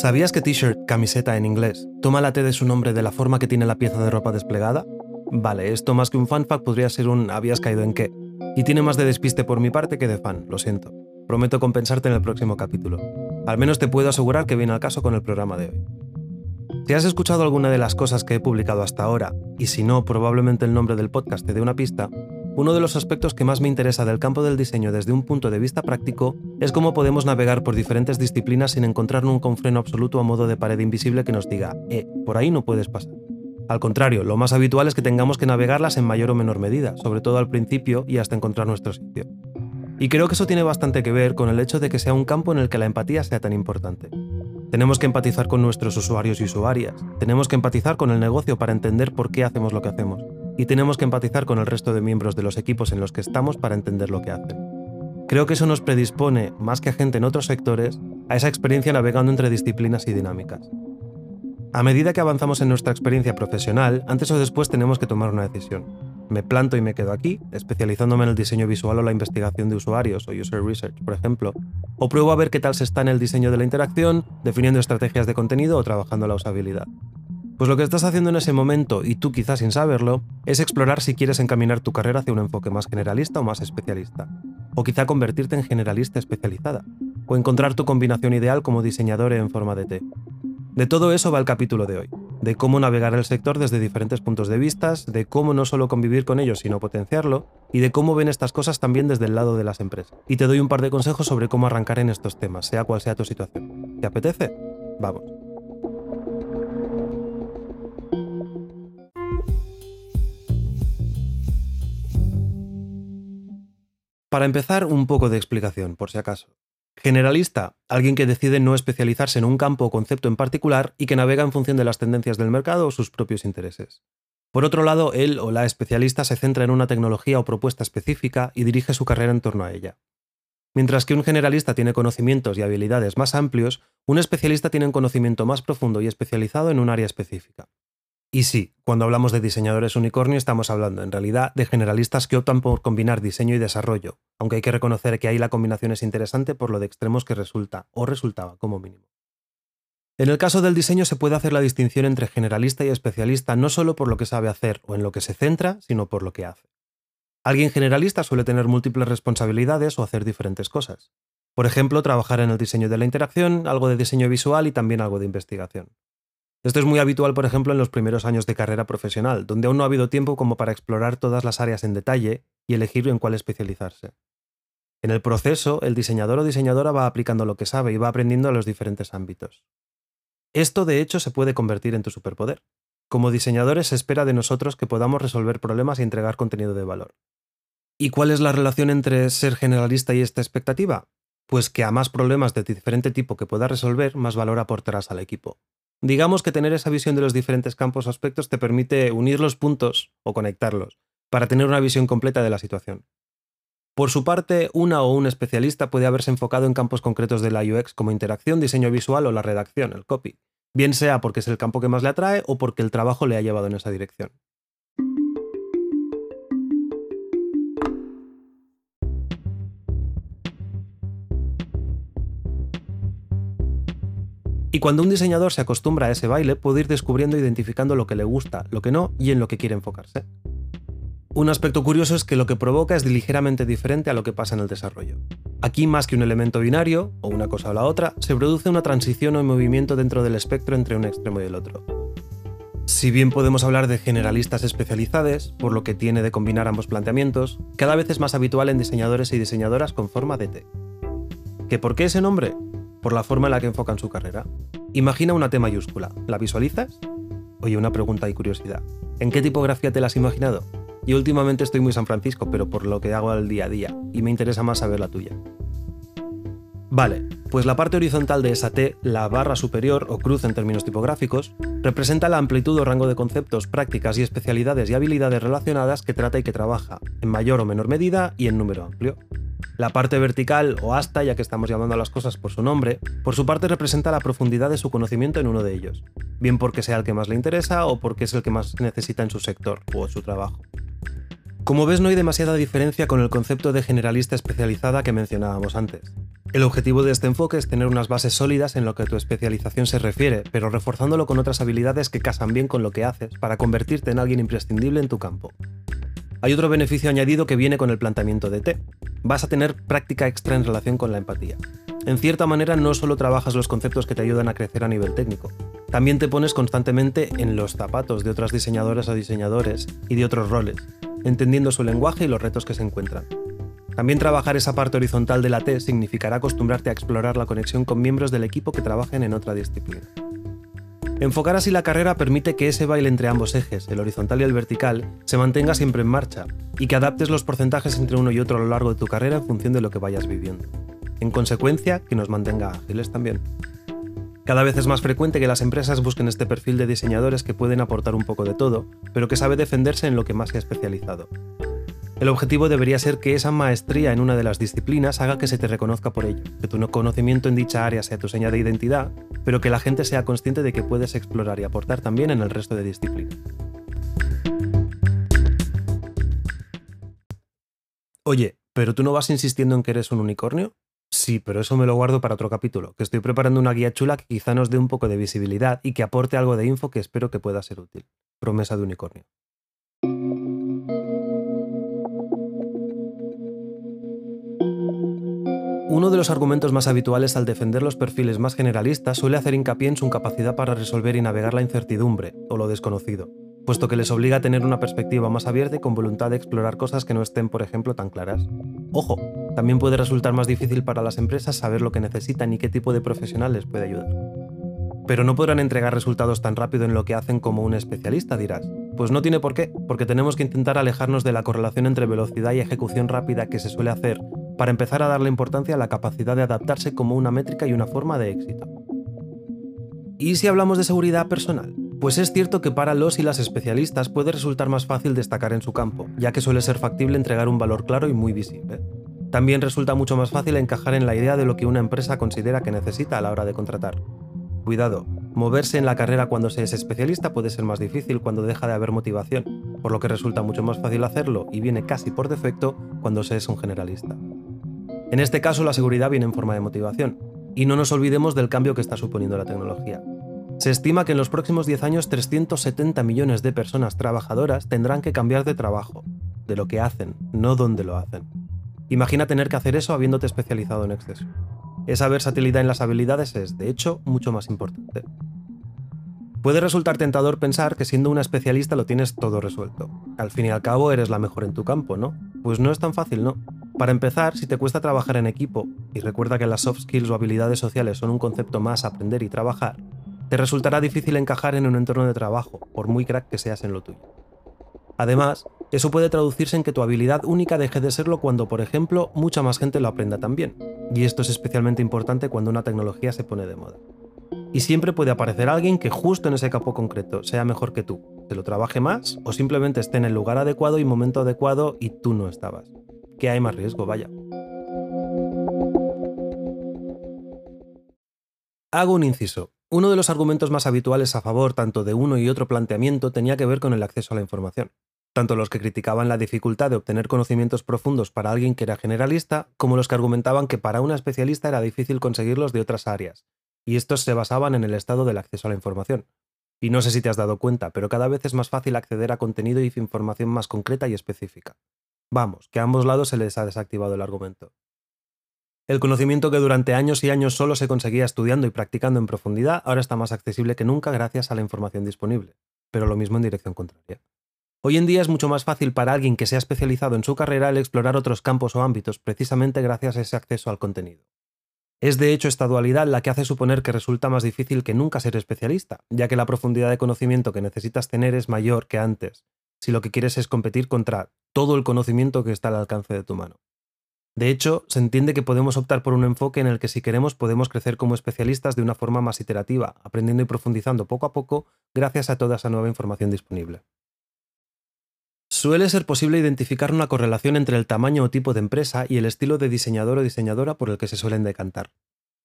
¿Sabías que t-shirt, camiseta en inglés, toma la T de su nombre de la forma que tiene la pieza de ropa desplegada? Vale, esto más que un fan fact podría ser un habías caído en qué. Y tiene más de despiste por mi parte que de fan, lo siento. Prometo compensarte en el próximo capítulo. Al menos te puedo asegurar que viene al caso con el programa de hoy. Si has escuchado alguna de las cosas que he publicado hasta ahora, y si no, probablemente el nombre del podcast te dé una pista, uno de los aspectos que más me interesa del campo del diseño desde un punto de vista práctico es cómo podemos navegar por diferentes disciplinas sin encontrar un freno absoluto a modo de pared invisible que nos diga, eh, por ahí no puedes pasar. Al contrario, lo más habitual es que tengamos que navegarlas en mayor o menor medida, sobre todo al principio y hasta encontrar nuestro sitio. Y creo que eso tiene bastante que ver con el hecho de que sea un campo en el que la empatía sea tan importante. Tenemos que empatizar con nuestros usuarios y usuarias, tenemos que empatizar con el negocio para entender por qué hacemos lo que hacemos, y tenemos que empatizar con el resto de miembros de los equipos en los que estamos para entender lo que hacen. Creo que eso nos predispone, más que a gente en otros sectores, a esa experiencia navegando entre disciplinas y dinámicas. A medida que avanzamos en nuestra experiencia profesional, antes o después tenemos que tomar una decisión. Me planto y me quedo aquí, especializándome en el diseño visual o la investigación de usuarios o user research, por ejemplo. O pruebo a ver qué tal se está en el diseño de la interacción, definiendo estrategias de contenido o trabajando la usabilidad. Pues lo que estás haciendo en ese momento, y tú quizás sin saberlo, es explorar si quieres encaminar tu carrera hacia un enfoque más generalista o más especialista. O quizá convertirte en generalista especializada. O encontrar tu combinación ideal como diseñador en forma de T. De todo eso va el capítulo de hoy, de cómo navegar el sector desde diferentes puntos de vista, de cómo no solo convivir con ellos, sino potenciarlo, y de cómo ven estas cosas también desde el lado de las empresas. Y te doy un par de consejos sobre cómo arrancar en estos temas, sea cual sea tu situación. ¿Te apetece? Vamos. Para empezar, un poco de explicación, por si acaso. Generalista, alguien que decide no especializarse en un campo o concepto en particular y que navega en función de las tendencias del mercado o sus propios intereses. Por otro lado, él o la especialista se centra en una tecnología o propuesta específica y dirige su carrera en torno a ella. Mientras que un generalista tiene conocimientos y habilidades más amplios, un especialista tiene un conocimiento más profundo y especializado en un área específica. Y sí, cuando hablamos de diseñadores unicornio estamos hablando en realidad de generalistas que optan por combinar diseño y desarrollo, aunque hay que reconocer que ahí la combinación es interesante por lo de extremos que resulta, o resultaba como mínimo. En el caso del diseño se puede hacer la distinción entre generalista y especialista no solo por lo que sabe hacer o en lo que se centra, sino por lo que hace. Alguien generalista suele tener múltiples responsabilidades o hacer diferentes cosas. Por ejemplo, trabajar en el diseño de la interacción, algo de diseño visual y también algo de investigación. Esto es muy habitual, por ejemplo, en los primeros años de carrera profesional, donde aún no ha habido tiempo como para explorar todas las áreas en detalle y elegir en cuál especializarse. En el proceso, el diseñador o diseñadora va aplicando lo que sabe y va aprendiendo a los diferentes ámbitos. Esto, de hecho, se puede convertir en tu superpoder. Como diseñadores se espera de nosotros que podamos resolver problemas y entregar contenido de valor. ¿Y cuál es la relación entre ser generalista y esta expectativa? Pues que a más problemas de diferente tipo que puedas resolver, más valor aportarás al equipo. Digamos que tener esa visión de los diferentes campos o aspectos te permite unir los puntos o conectarlos para tener una visión completa de la situación. Por su parte, una o un especialista puede haberse enfocado en campos concretos de la UX como interacción, diseño visual o la redacción, el copy, bien sea porque es el campo que más le atrae o porque el trabajo le ha llevado en esa dirección. Y cuando un diseñador se acostumbra a ese baile, puede ir descubriendo e identificando lo que le gusta, lo que no y en lo que quiere enfocarse. Un aspecto curioso es que lo que provoca es ligeramente diferente a lo que pasa en el desarrollo. Aquí, más que un elemento binario, o una cosa o la otra, se produce una transición o movimiento dentro del espectro entre un extremo y el otro. Si bien podemos hablar de generalistas especializados, por lo que tiene de combinar ambos planteamientos, cada vez es más habitual en diseñadores y diseñadoras con forma de T. ¿Que por qué ese nombre? Por la forma en la que enfocan su carrera. Imagina una T mayúscula. ¿La visualizas? Oye, una pregunta y curiosidad. ¿En qué tipografía te la has imaginado? Yo últimamente estoy muy San Francisco, pero por lo que hago al día a día, y me interesa más saber la tuya. Vale, pues la parte horizontal de esa T, la barra superior o cruz en términos tipográficos, representa la amplitud o rango de conceptos, prácticas y especialidades y habilidades relacionadas que trata y que trabaja, en mayor o menor medida y en número amplio. La parte vertical o asta, ya que estamos llamando a las cosas por su nombre, por su parte representa la profundidad de su conocimiento en uno de ellos, bien porque sea el que más le interesa o porque es el que más necesita en su sector o su trabajo. Como ves, no hay demasiada diferencia con el concepto de generalista especializada que mencionábamos antes. El objetivo de este enfoque es tener unas bases sólidas en lo que tu especialización se refiere, pero reforzándolo con otras habilidades que casan bien con lo que haces para convertirte en alguien imprescindible en tu campo. Hay otro beneficio añadido que viene con el planteamiento de T. Vas a tener práctica extra en relación con la empatía. En cierta manera no solo trabajas los conceptos que te ayudan a crecer a nivel técnico, también te pones constantemente en los zapatos de otras diseñadoras o diseñadores y de otros roles, entendiendo su lenguaje y los retos que se encuentran. También trabajar esa parte horizontal de la T significará acostumbrarte a explorar la conexión con miembros del equipo que trabajen en otra disciplina. Enfocar así la carrera permite que ese baile entre ambos ejes, el horizontal y el vertical, se mantenga siempre en marcha y que adaptes los porcentajes entre uno y otro a lo largo de tu carrera en función de lo que vayas viviendo. En consecuencia, que nos mantenga ágiles también. Cada vez es más frecuente que las empresas busquen este perfil de diseñadores que pueden aportar un poco de todo, pero que sabe defenderse en lo que más se ha especializado. El objetivo debería ser que esa maestría en una de las disciplinas haga que se te reconozca por ello, que tu conocimiento en dicha área sea tu seña de identidad, pero que la gente sea consciente de que puedes explorar y aportar también en el resto de disciplinas. Oye, ¿pero tú no vas insistiendo en que eres un unicornio? Sí, pero eso me lo guardo para otro capítulo, que estoy preparando una guía chula que quizá nos dé un poco de visibilidad y que aporte algo de info que espero que pueda ser útil. Promesa de unicornio. Uno de los argumentos más habituales al defender los perfiles más generalistas suele hacer hincapié en su capacidad para resolver y navegar la incertidumbre o lo desconocido, puesto que les obliga a tener una perspectiva más abierta y con voluntad de explorar cosas que no estén, por ejemplo, tan claras. Ojo, también puede resultar más difícil para las empresas saber lo que necesitan y qué tipo de profesional les puede ayudar. Pero no podrán entregar resultados tan rápido en lo que hacen como un especialista, dirás. Pues no tiene por qué, porque tenemos que intentar alejarnos de la correlación entre velocidad y ejecución rápida que se suele hacer para empezar a darle importancia a la capacidad de adaptarse como una métrica y una forma de éxito. ¿Y si hablamos de seguridad personal? Pues es cierto que para los y las especialistas puede resultar más fácil destacar en su campo, ya que suele ser factible entregar un valor claro y muy visible. También resulta mucho más fácil encajar en la idea de lo que una empresa considera que necesita a la hora de contratar. Cuidado, moverse en la carrera cuando se es especialista puede ser más difícil cuando deja de haber motivación, por lo que resulta mucho más fácil hacerlo y viene casi por defecto cuando se es un generalista. En este caso, la seguridad viene en forma de motivación, y no nos olvidemos del cambio que está suponiendo la tecnología. Se estima que en los próximos 10 años 370 millones de personas trabajadoras tendrán que cambiar de trabajo, de lo que hacen, no donde lo hacen. Imagina tener que hacer eso habiéndote especializado en exceso. Esa versatilidad en las habilidades es, de hecho, mucho más importante. Puede resultar tentador pensar que siendo una especialista lo tienes todo resuelto. Al fin y al cabo eres la mejor en tu campo, ¿no? Pues no es tan fácil, ¿no? Para empezar, si te cuesta trabajar en equipo, y recuerda que las soft skills o habilidades sociales son un concepto más aprender y trabajar, te resultará difícil encajar en un entorno de trabajo, por muy crack que seas en lo tuyo. Además, eso puede traducirse en que tu habilidad única deje de serlo cuando, por ejemplo, mucha más gente lo aprenda también, y esto es especialmente importante cuando una tecnología se pone de moda. Y siempre puede aparecer alguien que justo en ese campo concreto sea mejor que tú, te lo trabaje más o simplemente esté en el lugar adecuado y momento adecuado y tú no estabas que hay más riesgo, vaya. Hago un inciso. Uno de los argumentos más habituales a favor tanto de uno y otro planteamiento tenía que ver con el acceso a la información. Tanto los que criticaban la dificultad de obtener conocimientos profundos para alguien que era generalista, como los que argumentaban que para una especialista era difícil conseguirlos de otras áreas, y estos se basaban en el estado del acceso a la información. Y no sé si te has dado cuenta, pero cada vez es más fácil acceder a contenido y información más concreta y específica. Vamos, que a ambos lados se les ha desactivado el argumento. El conocimiento que durante años y años solo se conseguía estudiando y practicando en profundidad ahora está más accesible que nunca gracias a la información disponible, pero lo mismo en dirección contraria. Hoy en día es mucho más fácil para alguien que sea especializado en su carrera el explorar otros campos o ámbitos precisamente gracias a ese acceso al contenido. Es de hecho esta dualidad la que hace suponer que resulta más difícil que nunca ser especialista, ya que la profundidad de conocimiento que necesitas tener es mayor que antes, si lo que quieres es competir contra todo el conocimiento que está al alcance de tu mano. De hecho, se entiende que podemos optar por un enfoque en el que si queremos podemos crecer como especialistas de una forma más iterativa, aprendiendo y profundizando poco a poco gracias a toda esa nueva información disponible. Suele ser posible identificar una correlación entre el tamaño o tipo de empresa y el estilo de diseñador o diseñadora por el que se suelen decantar.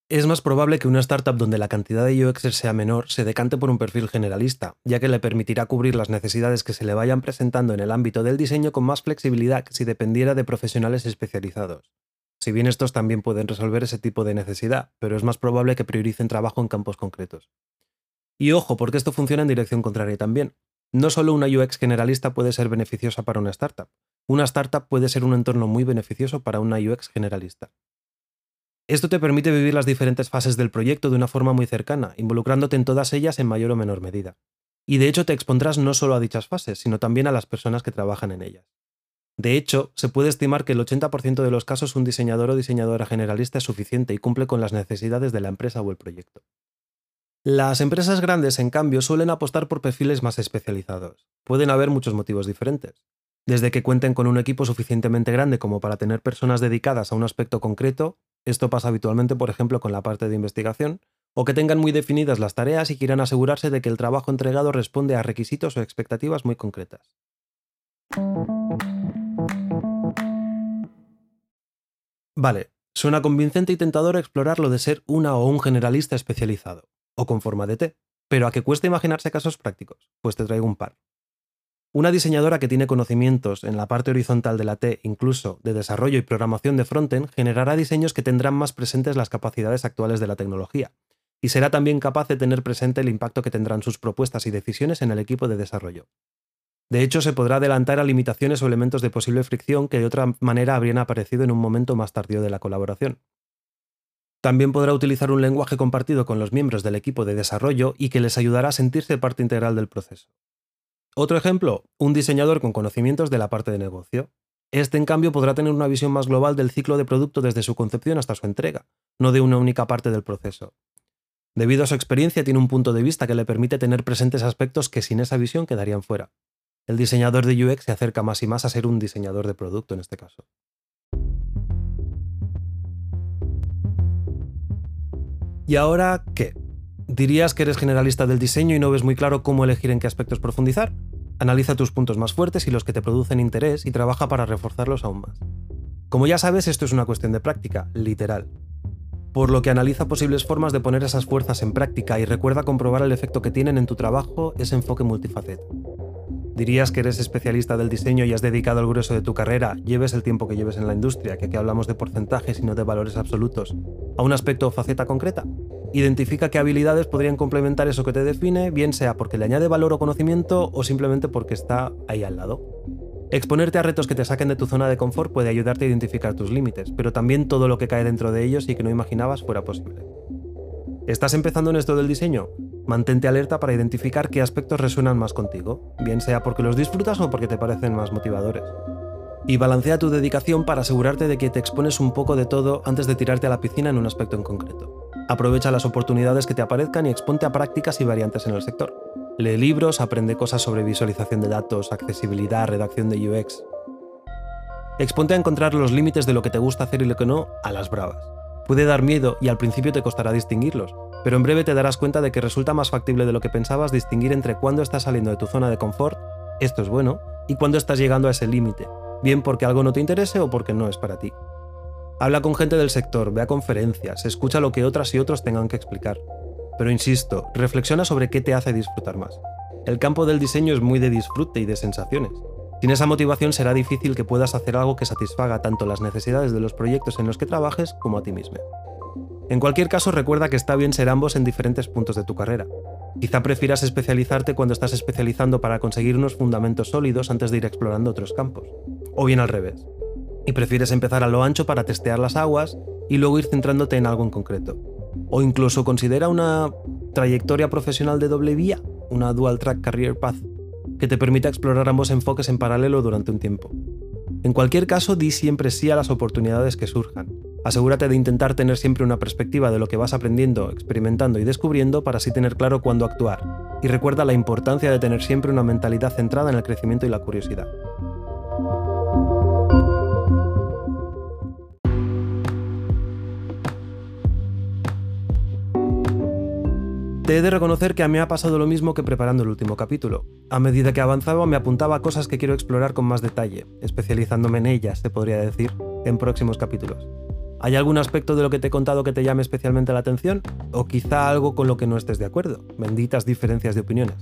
Es más probable que una startup donde la cantidad de UXers sea menor se decante por un perfil generalista, ya que le permitirá cubrir las necesidades que se le vayan presentando en el ámbito del diseño con más flexibilidad que si dependiera de profesionales especializados. si bien estos también pueden resolver ese tipo de necesidad, pero es más probable que prioricen trabajo en campos concretos. Y ojo, porque esto funciona en dirección contraria también. No solo una UX generalista puede ser beneficiosa para una startup, una startup puede ser un entorno muy beneficioso para una UX generalista. Esto te permite vivir las diferentes fases del proyecto de una forma muy cercana, involucrándote en todas ellas en mayor o menor medida. Y de hecho te expondrás no solo a dichas fases, sino también a las personas que trabajan en ellas. De hecho, se puede estimar que el 80% de los casos un diseñador o diseñadora generalista es suficiente y cumple con las necesidades de la empresa o el proyecto. Las empresas grandes, en cambio, suelen apostar por perfiles más especializados. Pueden haber muchos motivos diferentes. Desde que cuenten con un equipo suficientemente grande como para tener personas dedicadas a un aspecto concreto, esto pasa habitualmente, por ejemplo, con la parte de investigación, o que tengan muy definidas las tareas y quieran asegurarse de que el trabajo entregado responde a requisitos o expectativas muy concretas. Vale, suena convincente y tentador explorar lo de ser una o un generalista especializado, o con forma de T, pero a que cuesta imaginarse casos prácticos, pues te traigo un par. Una diseñadora que tiene conocimientos en la parte horizontal de la T, incluso de desarrollo y programación de frontend, generará diseños que tendrán más presentes las capacidades actuales de la tecnología, y será también capaz de tener presente el impacto que tendrán sus propuestas y decisiones en el equipo de desarrollo. De hecho, se podrá adelantar a limitaciones o elementos de posible fricción que de otra manera habrían aparecido en un momento más tardío de la colaboración. También podrá utilizar un lenguaje compartido con los miembros del equipo de desarrollo y que les ayudará a sentirse parte integral del proceso. Otro ejemplo, un diseñador con conocimientos de la parte de negocio. Este, en cambio, podrá tener una visión más global del ciclo de producto desde su concepción hasta su entrega, no de una única parte del proceso. Debido a su experiencia, tiene un punto de vista que le permite tener presentes aspectos que sin esa visión quedarían fuera el diseñador de UX se acerca más y más a ser un diseñador de producto en este caso. ¿Y ahora qué? ¿Dirías que eres generalista del diseño y no ves muy claro cómo elegir en qué aspectos profundizar? Analiza tus puntos más fuertes y los que te producen interés y trabaja para reforzarlos aún más. Como ya sabes, esto es una cuestión de práctica, literal. Por lo que analiza posibles formas de poner esas fuerzas en práctica y recuerda comprobar el efecto que tienen en tu trabajo ese enfoque multifaceta. ¿Dirías que eres especialista del diseño y has dedicado el grueso de tu carrera, lleves el tiempo que lleves en la industria, que aquí hablamos de porcentajes y no de valores absolutos, a un aspecto o faceta concreta? Identifica qué habilidades podrían complementar eso que te define, bien sea porque le añade valor o conocimiento o simplemente porque está ahí al lado. Exponerte a retos que te saquen de tu zona de confort puede ayudarte a identificar tus límites, pero también todo lo que cae dentro de ellos y que no imaginabas fuera posible. ¿Estás empezando en esto del diseño? Mantente alerta para identificar qué aspectos resuenan más contigo, bien sea porque los disfrutas o porque te parecen más motivadores. Y balancea tu dedicación para asegurarte de que te expones un poco de todo antes de tirarte a la piscina en un aspecto en concreto. Aprovecha las oportunidades que te aparezcan y exponte a prácticas y variantes en el sector. Lee libros, aprende cosas sobre visualización de datos, accesibilidad, redacción de UX. Exponte a encontrar los límites de lo que te gusta hacer y lo que no a las bravas. Puede dar miedo y al principio te costará distinguirlos, pero en breve te darás cuenta de que resulta más factible de lo que pensabas distinguir entre cuándo estás saliendo de tu zona de confort, esto es bueno, y cuándo estás llegando a ese límite, bien porque algo no te interese o porque no es para ti. Habla con gente del sector, ve a conferencias, escucha lo que otras y otros tengan que explicar. Pero insisto, reflexiona sobre qué te hace disfrutar más. El campo del diseño es muy de disfrute y de sensaciones. Sin esa motivación será difícil que puedas hacer algo que satisfaga tanto las necesidades de los proyectos en los que trabajes como a ti mismo. En cualquier caso, recuerda que está bien ser ambos en diferentes puntos de tu carrera. Quizá prefieras especializarte cuando estás especializando para conseguir unos fundamentos sólidos antes de ir explorando otros campos. O bien al revés. Y prefieres empezar a lo ancho para testear las aguas y luego ir centrándote en algo en concreto. O incluso considera una trayectoria profesional de doble vía, una dual track career path, que te permita explorar ambos enfoques en paralelo durante un tiempo. En cualquier caso, di siempre sí a las oportunidades que surjan. Asegúrate de intentar tener siempre una perspectiva de lo que vas aprendiendo, experimentando y descubriendo para así tener claro cuándo actuar. Y recuerda la importancia de tener siempre una mentalidad centrada en el crecimiento y la curiosidad. Te he de reconocer que a mí me ha pasado lo mismo que preparando el último capítulo. A medida que avanzaba me apuntaba a cosas que quiero explorar con más detalle, especializándome en ellas, se podría decir, en próximos capítulos. ¿Hay algún aspecto de lo que te he contado que te llame especialmente la atención? ¿O quizá algo con lo que no estés de acuerdo? Benditas diferencias de opiniones.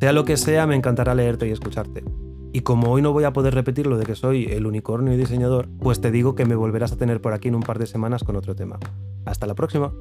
Sea lo que sea, me encantará leerte y escucharte. Y como hoy no voy a poder repetir lo de que soy el unicornio y diseñador, pues te digo que me volverás a tener por aquí en un par de semanas con otro tema. Hasta la próxima.